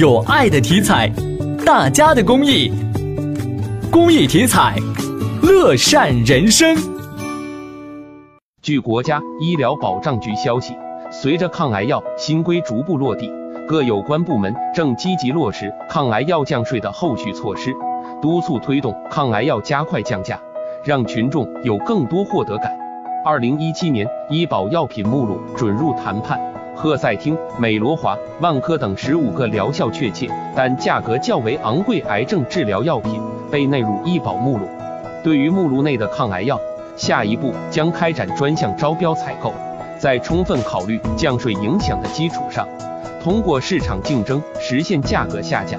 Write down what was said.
有爱的体彩，大家的公益，公益体彩，乐善人生。据国家医疗保障局消息，随着抗癌药新规逐步落地，各有关部门正积极落实抗癌药降税的后续措施，督促推动抗癌药加快降价，让群众有更多获得感。二零一七年医保药品目录准入谈判。赫塞汀、美罗华、万科等十五个疗效确切但价格较为昂贵癌症治疗药品被纳入医保目录。对于目录内的抗癌药，下一步将开展专项招标采购，在充分考虑降税影响的基础上，通过市场竞争实现价格下降。